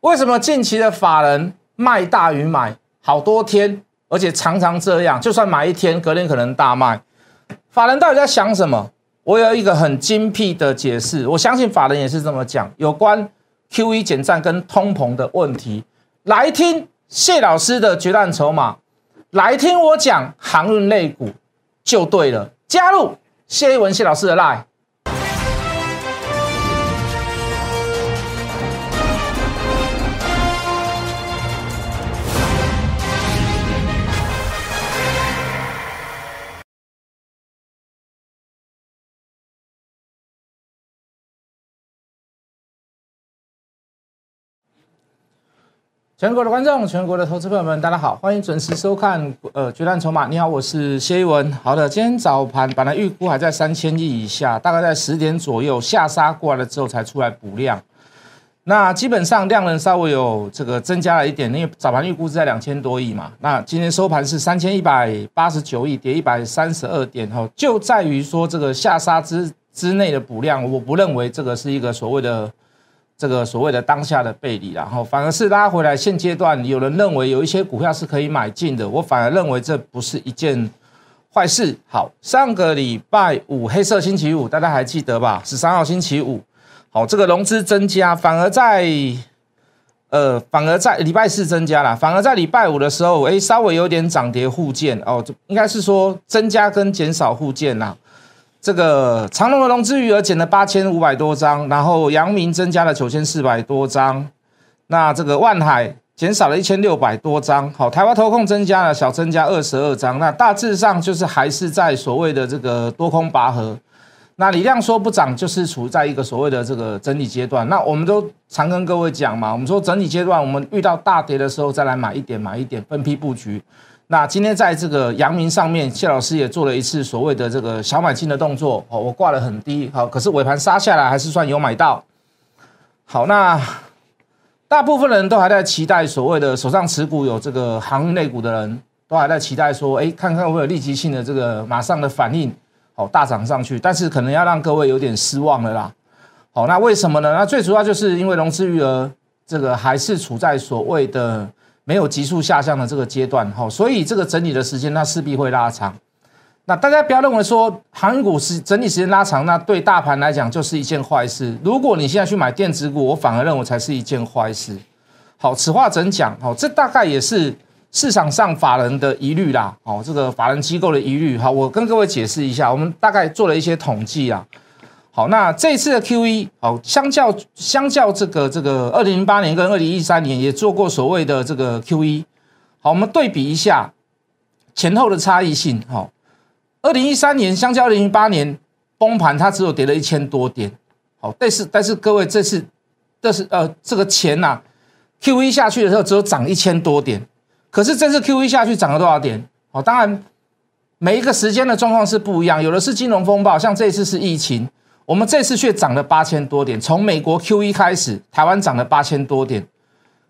为什么近期的法人卖大于买好多天，而且常常这样，就算买一天，隔天可能大卖。法人到底在想什么？我有一个很精辟的解释，我相信法人也是这么讲。有关 Q E 减战跟通膨的问题，来听谢老师的决战筹码，来听我讲航运类股就对了。加入谢一文谢老师的 line。全国的观众，全国的投资朋友们，大家好，欢迎准时收看呃决战筹码。你好，我是谢一文。好的，今天早盘本来预估还在三千亿以下，大概在十点左右下杀过来了之后才出来补量。那基本上量能稍微有这个增加了一点，因为早盘预估是在两千多亿嘛。那今天收盘是三千一百八十九亿，跌一百三十二点。哈，就在于说这个下杀之之内的补量，我不认为这个是一个所谓的。这个所谓的当下的背离，然后反而是拉回来。现阶段有人认为有一些股票是可以买进的，我反而认为这不是一件坏事。好，上个礼拜五黑色星期五，大家还记得吧？十三号星期五，好，这个融资增加，反而在呃，反而在礼拜四增加了，反而在礼拜五的时候，哎，稍微有点涨跌互见哦，应该是说增加跟减少互见呐。这个长隆的融资余额减了八千五百多张，然后阳明增加了九千四百多张，那这个万海减少了一千六百多张，好，台湾投控增加了小增加二十二张，那大致上就是还是在所谓的这个多空拔河，那李量说不涨，就是处在一个所谓的这个整理阶段，那我们都常跟各位讲嘛，我们说整理阶段，我们遇到大跌的时候再来买一点，买一点，分批布局。那今天在这个阳明上面，谢老师也做了一次所谓的这个小买进的动作哦，我挂得很低，好，可是尾盘杀下来还是算有买到。好，那大部分人都还在期待所谓的手上持股有这个航运类股的人都还在期待说，哎，看看会有立即性的这个马上的反应，好大涨上去，但是可能要让各位有点失望了啦。好，那为什么呢？那最主要就是因为融资余额这个还是处在所谓的。没有急速下降的这个阶段，哈，所以这个整理的时间它势必会拉长。那大家不要认为说航运股是整理时间拉长，那对大盘来讲就是一件坏事。如果你现在去买电子股，我反而认为才是一件坏事。好，此话怎讲？好，这大概也是市场上法人的疑虑啦。好，这个法人机构的疑虑。好，我跟各位解释一下，我们大概做了一些统计啊。好，那这次的 Q E 好，相较相较这个这个二零零八年跟二零一三年也做过所谓的这个 Q E，好，我们对比一下前后的差异性。好，二零一三年相较二零零八年崩盘，它只有跌了一千多点。好，但是但是各位这次这是呃这个钱呐，Q E 下去的时候只有涨一千多点，可是这次 Q E 下去涨了多少点？好，当然每一个时间的状况是不一样，有的是金融风暴，像这次是疫情。我们这次却涨了八千多点，从美国 Q E 开始，台湾涨了八千多点。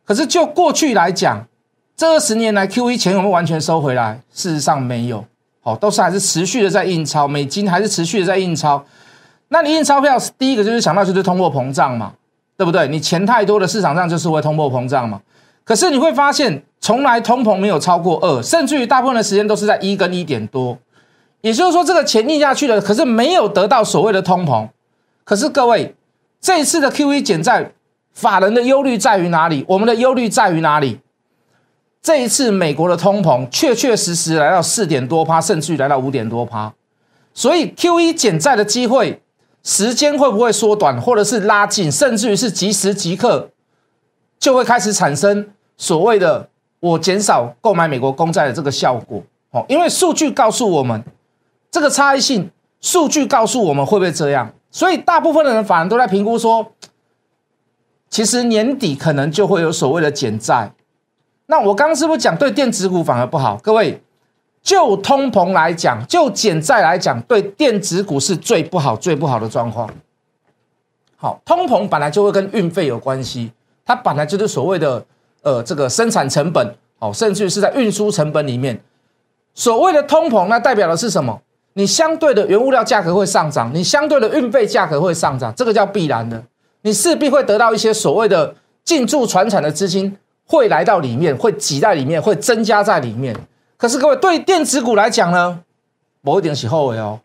可是就过去来讲，这二十年来 Q E 钱有没有完全收回来？事实上没有，好，都是还是持续的在印钞，美金还是持续的在印钞。那你印钞票，第一个就是想到就是通货膨胀嘛，对不对？你钱太多的市场上就是会通货膨胀嘛。可是你会发现，从来通膨没有超过二，甚至于大部分的时间都是在一跟一点多。也就是说，这个钱印下去了，可是没有得到所谓的通膨。可是各位，这一次的 Q E 减债，法人的忧虑在于哪里？我们的忧虑在于哪里？这一次美国的通膨确确实实来到四点多趴，甚至于来到五点多趴。所以 Q E 减债的机会时间会不会缩短，或者是拉近，甚至于是即时即刻就会开始产生所谓的我减少购买美国公债的这个效果？哦，因为数据告诉我们。这个差异性数据告诉我们会不会这样？所以大部分的人反而都在评估说，其实年底可能就会有所谓的减债。那我刚刚是不是讲对电子股反而不好？各位，就通膨来讲，就减债来讲，对电子股是最不好、最不好的状况。好，通膨本来就会跟运费有关系，它本来就是所谓的呃这个生产成本，哦，甚至是在运输成本里面，所谓的通膨，那代表的是什么？你相对的原物料价格会上涨，你相对的运费价格会上涨，这个叫必然的，你势必会得到一些所谓的进驻船产的资金会来到里面，会挤在里面，会增加在里面。可是各位对电子股来讲呢，某一点是后悔哦，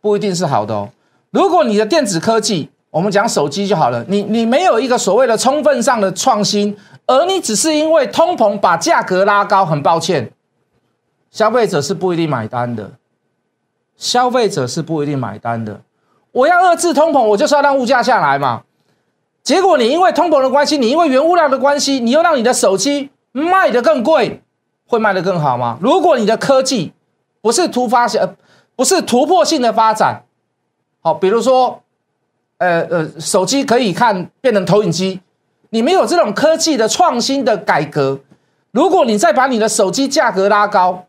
不一定是好的哦。如果你的电子科技，我们讲手机就好了，你你没有一个所谓的充分上的创新，而你只是因为通膨把价格拉高，很抱歉，消费者是不一定买单的，消费者是不一定买单的。我要遏制通膨，我就是要让物价下来嘛。结果你因为通膨的关系，你因为原物料的关系，你又让你的手机卖得更贵。会卖得更好吗？如果你的科技不是突发性，呃，不是突破性的发展，好，比如说，呃呃，手机可以看变成投影机，你没有这种科技的创新的改革，如果你再把你的手机价格拉高，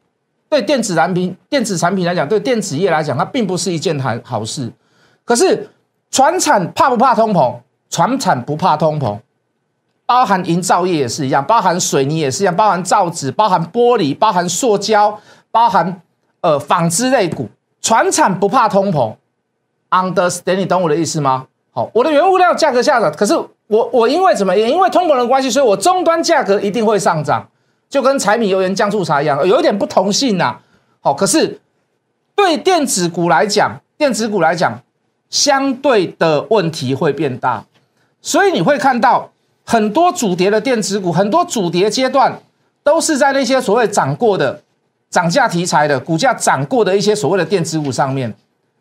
对电子产品、电子产品来讲，对电子业来讲，它并不是一件好好事。可是，船产怕不怕通膨？船产不怕通膨。包含营造业也是一样，包含水泥也是一样，包含造纸，包含玻璃，包含塑胶，包含呃纺织类股，船产不怕通膨，understand 你懂我的意思吗？好，我的原物料价格下涨，可是我我因为怎么也因为通膨的关系，所以我终端价格一定会上涨，就跟柴米油盐酱醋茶一样，有一点不同性呐。好，可是对电子股来讲，电子股来讲，相对的问题会变大，所以你会看到。很多主跌的电子股，很多主跌阶段都是在那些所谓涨过的涨价题材的股价涨过的一些所谓的电子股上面。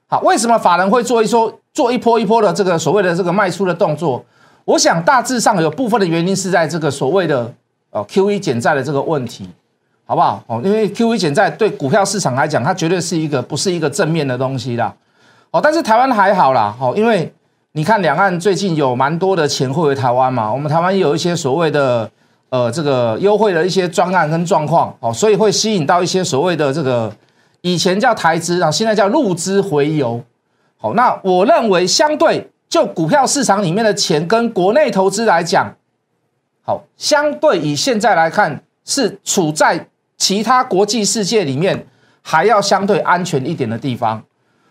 好，为什么法人会做一说做一波一波的这个所谓的这个卖出的动作？我想大致上有部分的原因是在这个所谓的哦 Q E 减债的这个问题，好不好？哦，因为 Q E 减债对股票市场来讲，它绝对是一个不是一个正面的东西啦。哦，但是台湾还好啦，哦，因为。你看，两岸最近有蛮多的钱汇回台湾嘛？我们台湾有一些所谓的呃这个优惠的一些专案跟状况，哦，所以会吸引到一些所谓的这个以前叫台资啊，现在叫陆资回游。好，那我认为相对就股票市场里面的钱跟国内投资来讲，好，相对以现在来看是处在其他国际世界里面还要相对安全一点的地方。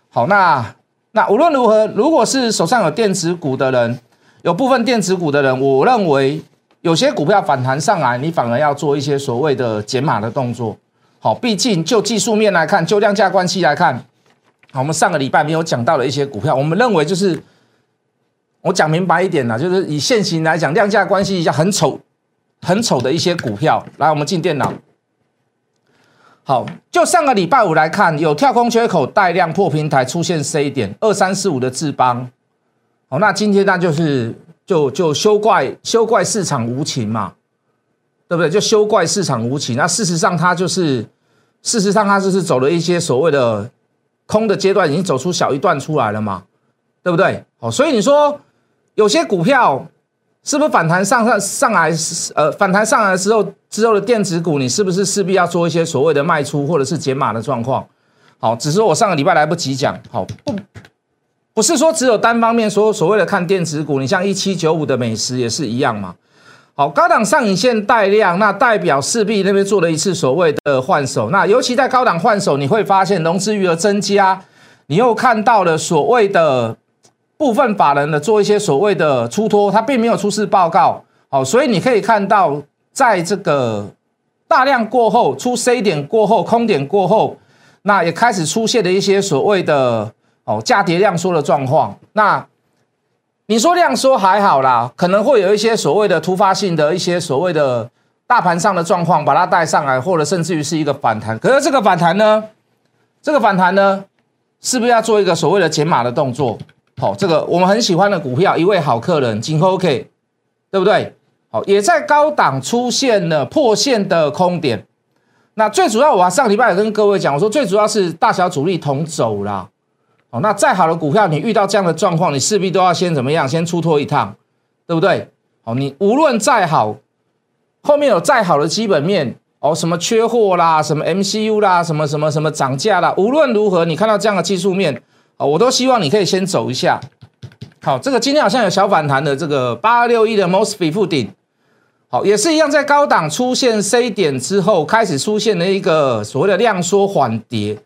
好，那。那无论如何，如果是手上有电子股的人，有部分电子股的人，我认为有些股票反弹上来，你反而要做一些所谓的减码的动作。好，毕竟就技术面来看，就量价关系来看，好，我们上个礼拜没有讲到的一些股票，我们认为就是我讲明白一点呢，就是以现行来讲，量价关系一下很丑、很丑的一些股票。来，我们进电脑。好，就上个礼拜五来看，有跳空缺口带量破平台出现 C 点二三四五的智邦。好，那今天那就是就就休怪休怪市场无情嘛，对不对？就休怪市场无情。那事实上它就是事实上它就是走了一些所谓的空的阶段，已经走出小一段出来了嘛，对不对？好，所以你说有些股票。是不是反弹上上上来，呃，反弹上来之后之后的电子股，你是不是势必要做一些所谓的卖出或者是减码的状况？好，只是我上个礼拜来不及讲，好不不是说只有单方面说所谓的看电子股，你像一七九五的美食也是一样嘛。好，高档上影线带量，那代表势必那边做了一次所谓的换手，那尤其在高档换手，你会发现融资余额增加，你又看到了所谓的。部分法人的做一些所谓的出脱，他并没有出示报告，好，所以你可以看到，在这个大量过后出 C 点过后，空点过后，那也开始出现了一些所谓的哦价跌量缩的状况。那你说量缩还好啦，可能会有一些所谓的突发性的一些所谓的大盘上的状况把它带上来，或者甚至于是一个反弹。可是这个反弹呢，这个反弹呢，是不是要做一个所谓的减码的动作？好，这个我们很喜欢的股票，一位好客人，金 OK，对不对？好，也在高档出现了破线的空点。那最主要，我上礼拜也跟各位讲，我说最主要是大小主力同走啦。好，那再好的股票，你遇到这样的状况，你势必都要先怎么样？先出脱一趟，对不对？好，你无论再好，后面有再好的基本面，哦，什么缺货啦，什么 MCU 啦，什么什么什么涨价啦，无论如何，你看到这样的技术面。哦，我都希望你可以先走一下。好，这个今天好像有小反弹的这个八六一的 Mosfet 附顶，好，也是一样，在高档出现 C 点之后，开始出现了一个所谓的量缩缓跌。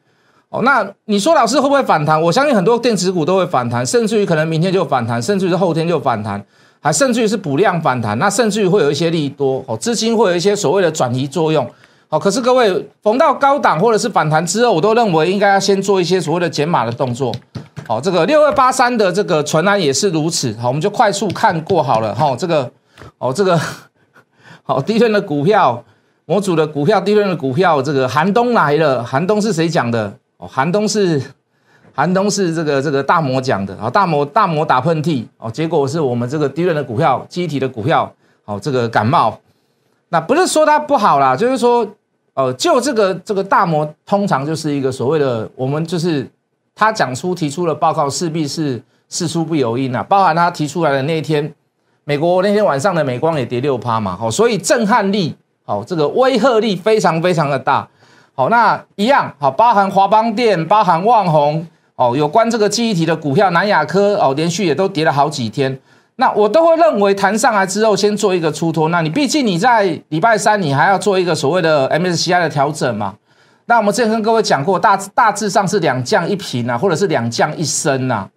哦，那你说老师会不会反弹？我相信很多电子股都会反弹，甚至于可能明天就反弹，甚至于后天就反弹。还甚至于是补量反弹，那甚至于会有一些利多哦，资金会有一些所谓的转移作用。好，可是各位逢到高档或者是反弹之后，我都认为应该要先做一些所谓的减码的动作。好，这个六二八三的这个纯安也是如此。好，我们就快速看过好了。哈，这个哦，这个好低润的股票，模组的股票，低润的股票，这个寒冬来了。寒冬是谁讲的？哦，寒冬是寒冬是这个这个大魔讲的。啊，大魔大魔打喷嚏。哦，结果是我们这个低润的股票，机体的股票，好，这个感冒。那不是说它不好啦，就是说。呃，就这个这个大摩通常就是一个所谓的，我们就是他讲出提出的报告，势必是事出不由因啊。包含他提出来的那一天，美国那天晚上的美光也跌六趴嘛，好，所以震撼力，好，这个威慑力非常非常的大，好，那一样，好，包含华邦电，包含旺宏，哦，有关这个记忆体的股票，南亚科，哦，连续也都跌了好几天。那我都会认为弹上来之后，先做一个出脱。那你毕竟你在礼拜三，你还要做一个所谓的 MSCI 的调整嘛？那我们之前跟各位讲过，大大致上是两降一平啊，或者是两降一升呐。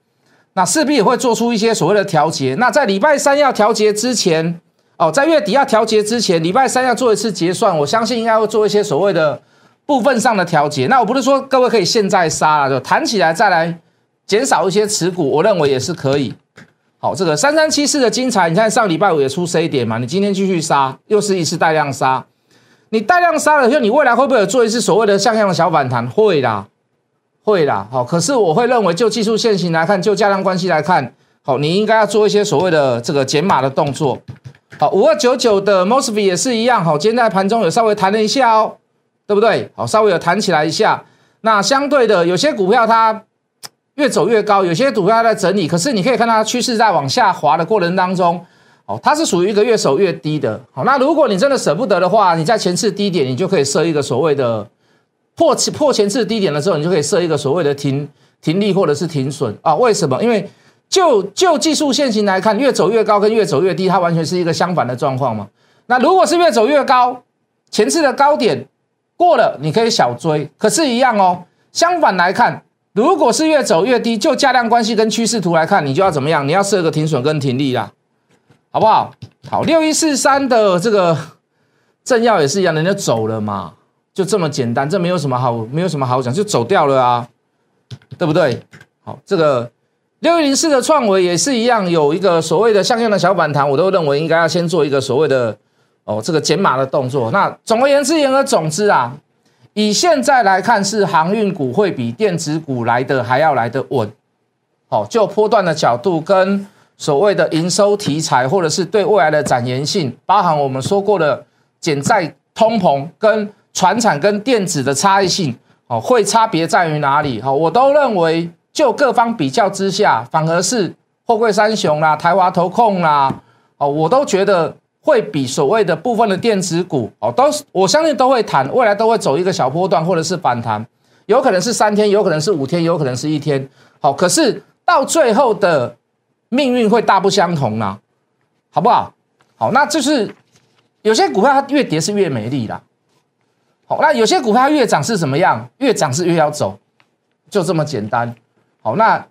那势必也会做出一些所谓的调节。那在礼拜三要调节之前，哦，在月底要调节之前，礼拜三要做一次结算，我相信应该会做一些所谓的部分上的调节。那我不是说各位可以现在杀了，就弹起来再来减少一些持股，我认为也是可以。好，这个三三七四的精彩，你看上礼拜五也出 C 点嘛？你今天继续杀，又是一次带量杀。你带量杀了以后，你未来会不会有做一次所谓的像样的小反弹？会啦，会啦。好，可是我会认为，就技术线型来看，就价量关系来看，好，你应该要做一些所谓的这个减码的动作。好，五二九九的 Mosby 也是一样。好，今天在盘中有稍微弹了一下哦，对不对？好，稍微有弹起来一下。那相对的，有些股票它。越走越高，有些股票在整理，可是你可以看它趋势在往下滑的过程当中，哦，它是属于一个越守越低的。好，那如果你真的舍不得的话，你在前次低点，你就可以设一个所谓的破破前次低点的时候，你就可以设一个所谓的停停利或者是停损啊？为什么？因为就就技术线型来看，越走越高跟越走越低，它完全是一个相反的状况嘛。那如果是越走越高，前次的高点过了，你可以小追，可是，一样哦。相反来看。如果是越走越低，就价量关系跟趋势图来看，你就要怎么样？你要设个停损跟停利啦，好不好？好，六一四三的这个正要也是一样，人家走了嘛，就这么简单，这没有什么好，没有什么好讲，就走掉了啊，对不对？好，这个六一零四的创维也是一样，有一个所谓的像样的小反弹，我都认为应该要先做一个所谓的哦这个减码的动作。那总而言之，言而总之啊。以现在来看，是航运股会比电子股来的还要来的稳，好，就波段的角度跟所谓的营收题材，或者是对未来的展延性，包含我们说过的减债、通膨跟船产跟电子的差异性，哦，会差别在于哪里？好，我都认为就各方比较之下，反而是货柜三雄啦、台华投控啦，哦，我都觉得。会比所谓的部分的电子股哦，都我相信都会弹，未来都会走一个小波段或者是反弹，有可能是三天，有可能是五天，有可能是一天。好，可是到最后的命运会大不相同啦，好不好？好，那就是有些股票它越跌是越美丽啦。好，那有些股票它越涨是什么样？越涨是越要走，就这么简单。好，那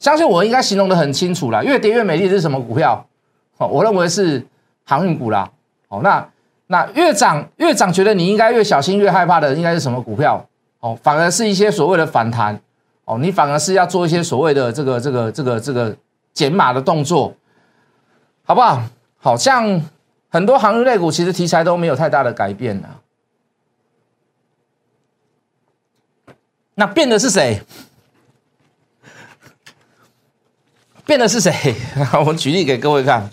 相信我应该形容的很清楚了。越跌越美丽是什么股票？好，我认为是。航运股啦，哦，那那越涨越涨，觉得你应该越小心越害怕的，应该是什么股票？哦，反而是一些所谓的反弹，哦，你反而是要做一些所谓的这个这个这个这个减码的动作，好不好？好像很多航运类股其实题材都没有太大的改变啊，那变的是谁？变的是谁？我举例给各位看。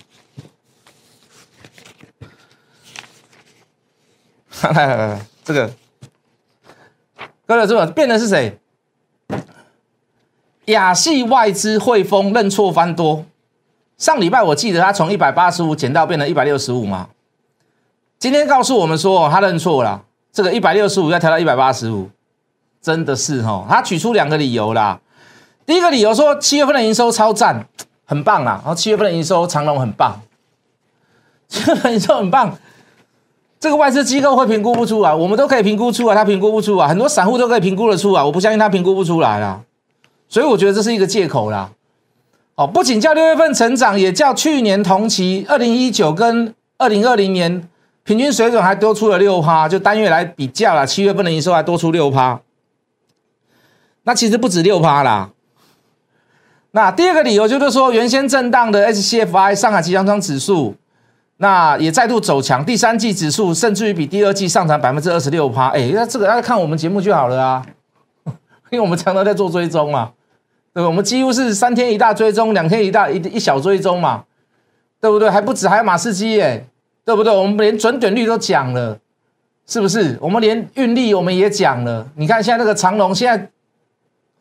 来来来，这个，各位这个变的是谁？亚系外资汇丰认错翻多。上礼拜我记得他从一百八十五减到变成一百六十五嘛。今天告诉我们说他认错了，这个一百六十五要调到一百八十五，真的是哈。他举出两个理由啦。第一个理由说七月份的营收超赞，很棒啦。然后七月份的营收长隆很棒，七月份营收很棒。这个外资机构会评估不出来，我们都可以评估出来，他评估不出来，很多散户都可以评估得出来，我不相信他评估不出来啦，所以我觉得这是一个借口啦。哦，不仅叫六月份成长，也叫去年同期二零一九跟二零二零年平均水准还多出了六趴，就单月来比较了，七月份的营收还多出六趴。那其实不止六趴啦。那第二个理由就是说，原先震荡的 SCFI 上海集装箱指数，那也再度走强，第三季指数甚至于比第二季上涨百分之二十六趴。哎，那这个大家看我们节目就好了啊，因为我们常常在做追踪嘛。对，我们几乎是三天一大追踪，两天一大一一小追踪嘛，对不对？还不止，还有马士基耶，对不对？我们连准点率都讲了，是不是？我们连运力我们也讲了。你看现在那个长龙，现在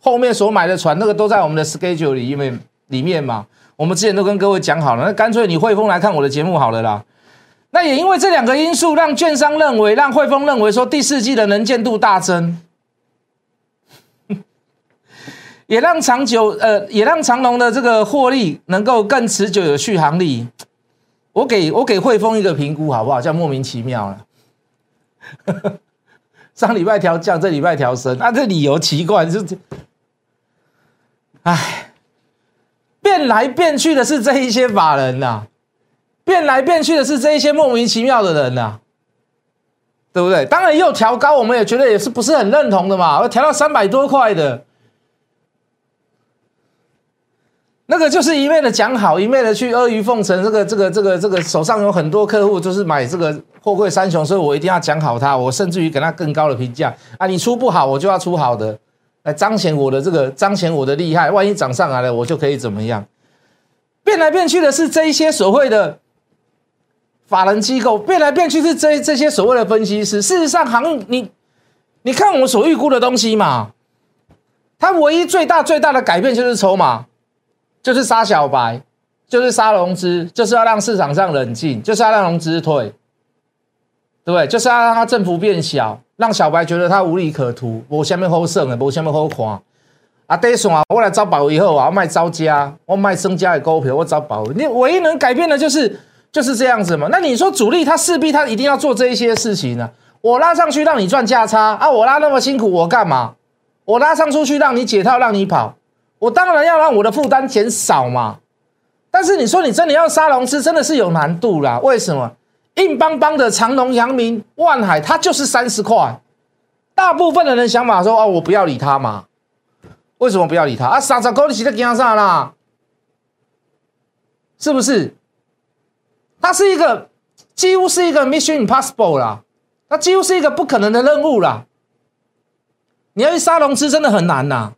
后面所买的船，那个都在我们的 schedule 里面里面嘛。我们之前都跟各位讲好了，那干脆你汇丰来看我的节目好了啦。那也因为这两个因素，让券商认为，让汇丰认为说第四季的能见度大增。也让长久，呃，也让长隆的这个获利能够更持久有续航力。我给我给汇丰一个评估好不好？叫莫名其妙了。上礼拜调降，这礼拜调升，那这理由奇怪，就这，哎，变来变去的是这一些法人呐，变来变去的是这一些莫名其妙的人呐，对不对？当然又调高，我们也觉得也是不是很认同的嘛，我调到三百多块的。那个就是一面的讲好，一面的去阿谀奉承。这个、这个、这个、这个手上有很多客户，就是买这个货柜三雄，所以我一定要讲好他。我甚至于给他更高的评价啊！你出不好，我就要出好的，来彰显我的这个，彰显我的厉害。万一涨上来了，我就可以怎么样？变来变去的是这一些所谓的法人机构，变来变去是这这些所谓的分析师。事实上，行你你看我们所预估的东西嘛，它唯一最大最大的改变就是筹码。就是杀小白，就是杀融资，就是要让市场上冷静，就是要让融资退，对不对？就是要让它振幅变小，让小白觉得他无利可图。我下面好胜的，我下面好看。啊，啊，我来招保以后啊，我卖招家，我卖增加的股票，我找保。你唯一能改变的就是就是这样子嘛。那你说主力他势必他一定要做这一些事情呢？我拉上去让你赚价差啊，我拉那么辛苦，我干嘛？我拉上出去让你解套，让你跑。我当然要让我的负担减少嘛，但是你说你真的要杀龙资，真的是有难度啦。为什么？硬邦邦的长隆、阳明、万海，它就是三十块。大部分的人想法说：哦，我不要理他嘛。为什么不要理他啊？三十块你起在干啥啦？是不是？它是一个几乎是一个 mission impossible 啦，它几乎是一个不可能的任务啦。你要去杀龙资，真的很难呐。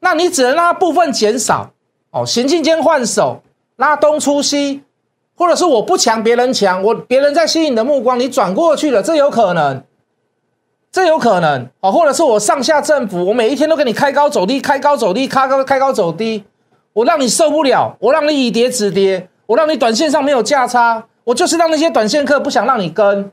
那你只能让它部分减少哦，行进间换手，拉东出西，或者是我不抢别人抢，我别人在吸引你的目光，你转过去了，这有可能，这有可能哦，或者是我上下振幅，我每一天都给你开高走低，开高走低，开高开高走低，我让你受不了，我让你以跌止跌，我让你短线上没有价差，我就是让那些短线客不想让你跟，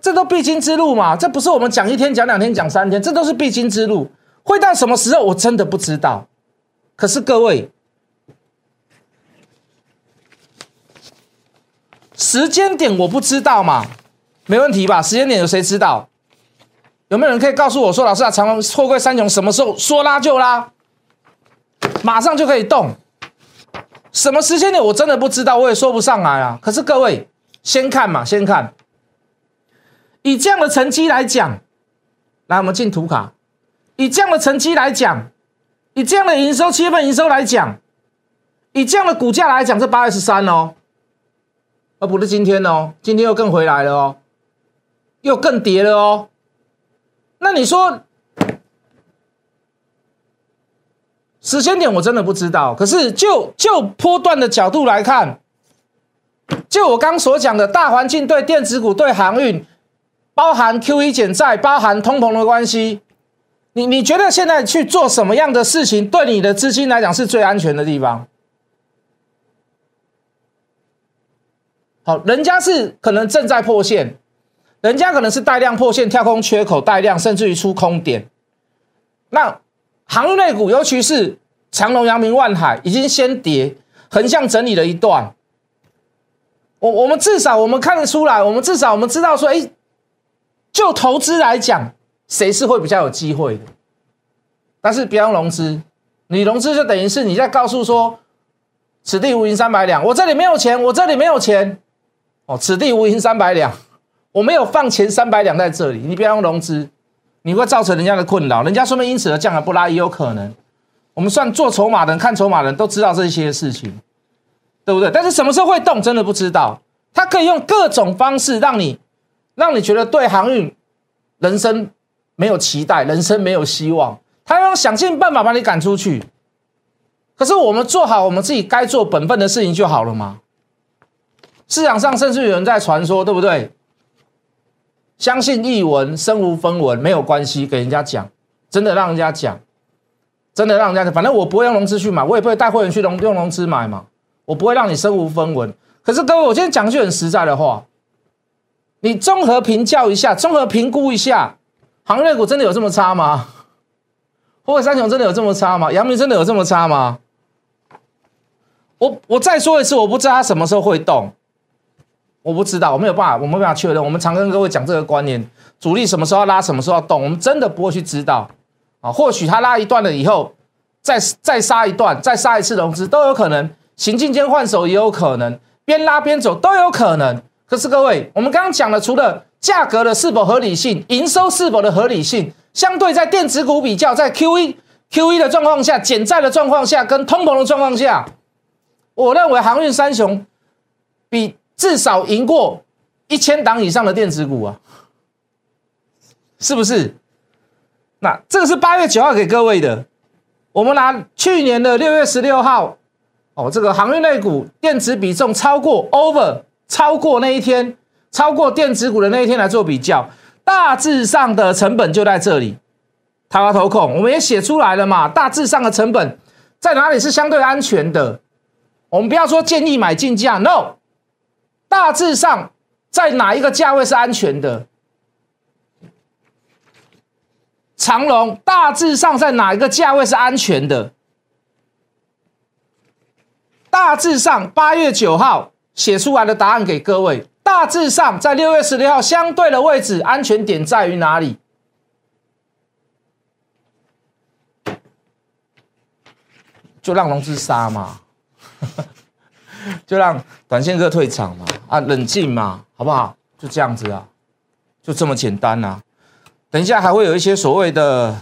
这都必经之路嘛，这不是我们讲一天讲两天讲三天，这都是必经之路。会到什么时候，我真的不知道。可是各位，时间点我不知道嘛？没问题吧？时间点有谁知道？有没有人可以告诉我说，老师啊，长隆货柜三雄什么时候说拉就拉，马上就可以动？什么时间点我真的不知道，我也说不上来啊。可是各位，先看嘛，先看。以这样的成绩来讲，来，我们进图卡。以这样的成绩来讲，以这样的营收七月份营收来讲，以这样的股价来讲，这八月十三哦，而不是今天哦，今天又更回来了哦，又更跌了哦。那你说时间点我真的不知道，可是就就波段的角度来看，就我刚所讲的大环境对电子股对航运，包含 Q E 减债，包含通膨的关系。你你觉得现在去做什么样的事情，对你的资金来讲是最安全的地方？好，人家是可能正在破线，人家可能是带量破线，跳空缺口带量，甚至于出空点。那航运类股，尤其是长隆、阳明、万海，已经先跌，横向整理了一段。我我们至少我们看得出来，我们至少我们知道说，哎，就投资来讲。谁是会比较有机会的？但是不要融资，你融资就等于是你在告诉说，此地无银三百两，我这里没有钱，我这里没有钱，哦，此地无银三百两，我没有放钱三百两在这里，你不要用融资，你会造成人家的困扰，人家说明因此而降而不拉也有可能。我们算做筹码的人，看筹码的人都知道这些事情，对不对？但是什么时候会动，真的不知道。他可以用各种方式让你，让你觉得对航运人生没有期待，人生没有希望。他要想尽办法把你赶出去。可是我们做好我们自己该做本分的事情就好了吗？市场上甚至有人在传说，对不对？相信译文，身无分文没有关系，给人家讲，真的让人家讲。真的让人家，反正我不会用融资去买，我也不会带会员去融用融资买嘛，我不会让你身无分文。可是各位，我今天讲句很实在的话，你综合评价一下，综合评估一下，航业股真的有这么差吗？或者三雄真的有这么差吗？阳明真的有这么差吗？我我再说一次，我不知道它什么时候会动，我不知道，我没有办法，我没办法确认。我们常跟各位讲这个观念，主力什么时候要拉，什么时候要动，我们真的不会去知道。啊，或许他拉一段了以后，再再杀一段，再杀一次融资都有可能，行进间换手也有可能，边拉边走都有可能。可是各位，我们刚刚讲了，除了价格的是否合理性，营收是否的合理性，相对在电子股比较，在 Q E Q E 的状况下，减债的状况下，跟通膨的状况下，我认为航运三雄比至少赢过一千档以上的电子股啊，是不是？那这个是八月九号给各位的，我们拿去年的六月十六号，哦，这个航运类股电子比重超过 over 超过那一天，超过电子股的那一天来做比较，大致上的成本就在这里。台湾投控我们也写出来了嘛，大致上的成本在哪里是相对安全的？我们不要说建议买进价，no，大致上在哪一个价位是安全的？长龙大致上在哪一个价位是安全的？大致上八月九号写出来的答案给各位。大致上在六月十六号相对的位置，安全点在于哪里？就让融资杀嘛，就让短线客退场嘛，啊，冷静嘛，好不好？就这样子啊，就这么简单呐。等一下还会有一些所谓的，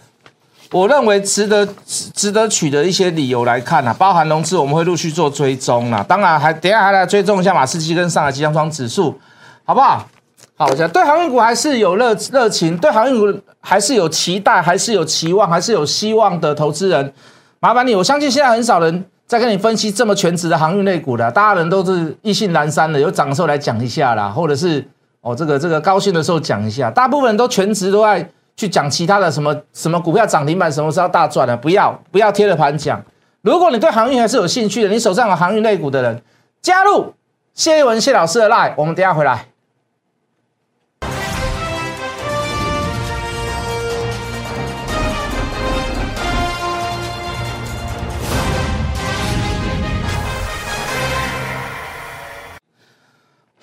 我认为值得值得取的一些理由来看啊，包含融资我们会陆续做追踪啦。当然还等下还来追踪一下马士基跟上海集装箱指数，好不好？好，我讲对航运股还是有热热情，对航运股还是有期待，还是有期望，还是有希望的投资人，麻烦你，我相信现在很少人在跟你分析这么全职的航运类股的，大家人都是意兴阑珊的，有涨的时候来讲一下啦，或者是。哦，这个这个高兴的时候讲一下，大部分人都全职都在去讲其他的什么什么股票涨停板，什么时候大赚的，不要不要贴着盘讲。如果你对航运还是有兴趣的，你手上有航运类股的人，加入谢一文谢老师的 line，我们等下回来。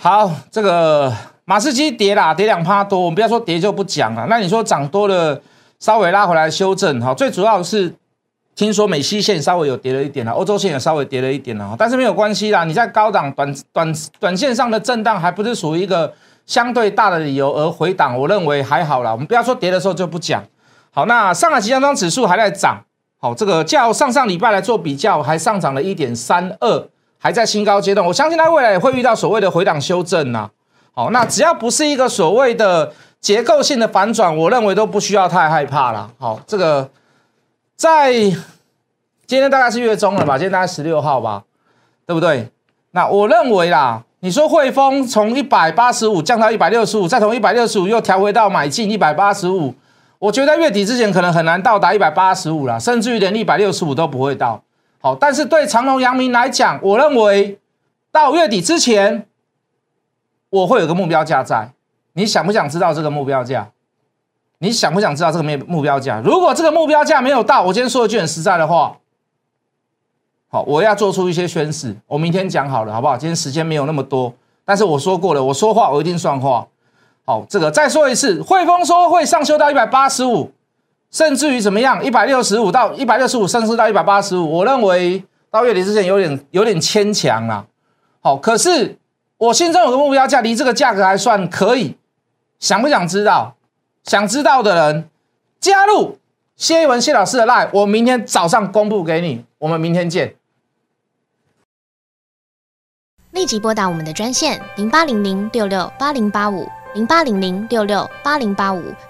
好，这个。马士基跌啦，跌两趴多，我们不要说跌就不讲了。那你说涨多了，稍微拉回来修正，哈，最主要是听说美西线稍微有跌了一点了，欧洲线也稍微跌了一点了，但是没有关系啦。你在高档短短短线上的震荡，还不是属于一个相对大的理由而回档，我认为还好啦。我们不要说跌的时候就不讲。好，那上海集装箱指数还在涨，好，这个较上上礼拜来做比较，还上涨了一点三二，还在新高阶段。我相信它未来也会遇到所谓的回档修正呐。好，那只要不是一个所谓的结构性的反转，我认为都不需要太害怕了。好，这个在今天大概是月中了吧？今天大概十六号吧，对不对？那我认为啦，你说汇丰从一百八十五降到一百六十五，再从一百六十五又调回到买进一百八十五，我觉得月底之前可能很难到达一百八十五了，甚至于连一百六十五都不会到。好，但是对长隆、阳明来讲，我认为到月底之前。我会有个目标价在，你想不想知道这个目标价？你想不想知道这个目目标价？如果这个目标价没有到，我今天说一句很实在的话，好，我要做出一些宣誓。我明天讲好了，好不好？今天时间没有那么多，但是我说过了，我说话我一定算话。好，这个再说一次，汇丰说会上修到一百八十五，甚至于怎么样，一百六十五到一百六十五，甚至到一百八十五，我认为到月底之前有点有点牵强了。好，可是我心中有个目标价，离这个价格还算可以。想不想知道？想知道的人加入谢一文谢老师的 line，我明天早上公布给你。我们明天见。立即拨打我们的专线零八零零六六八零八五。零八零零六六八零八五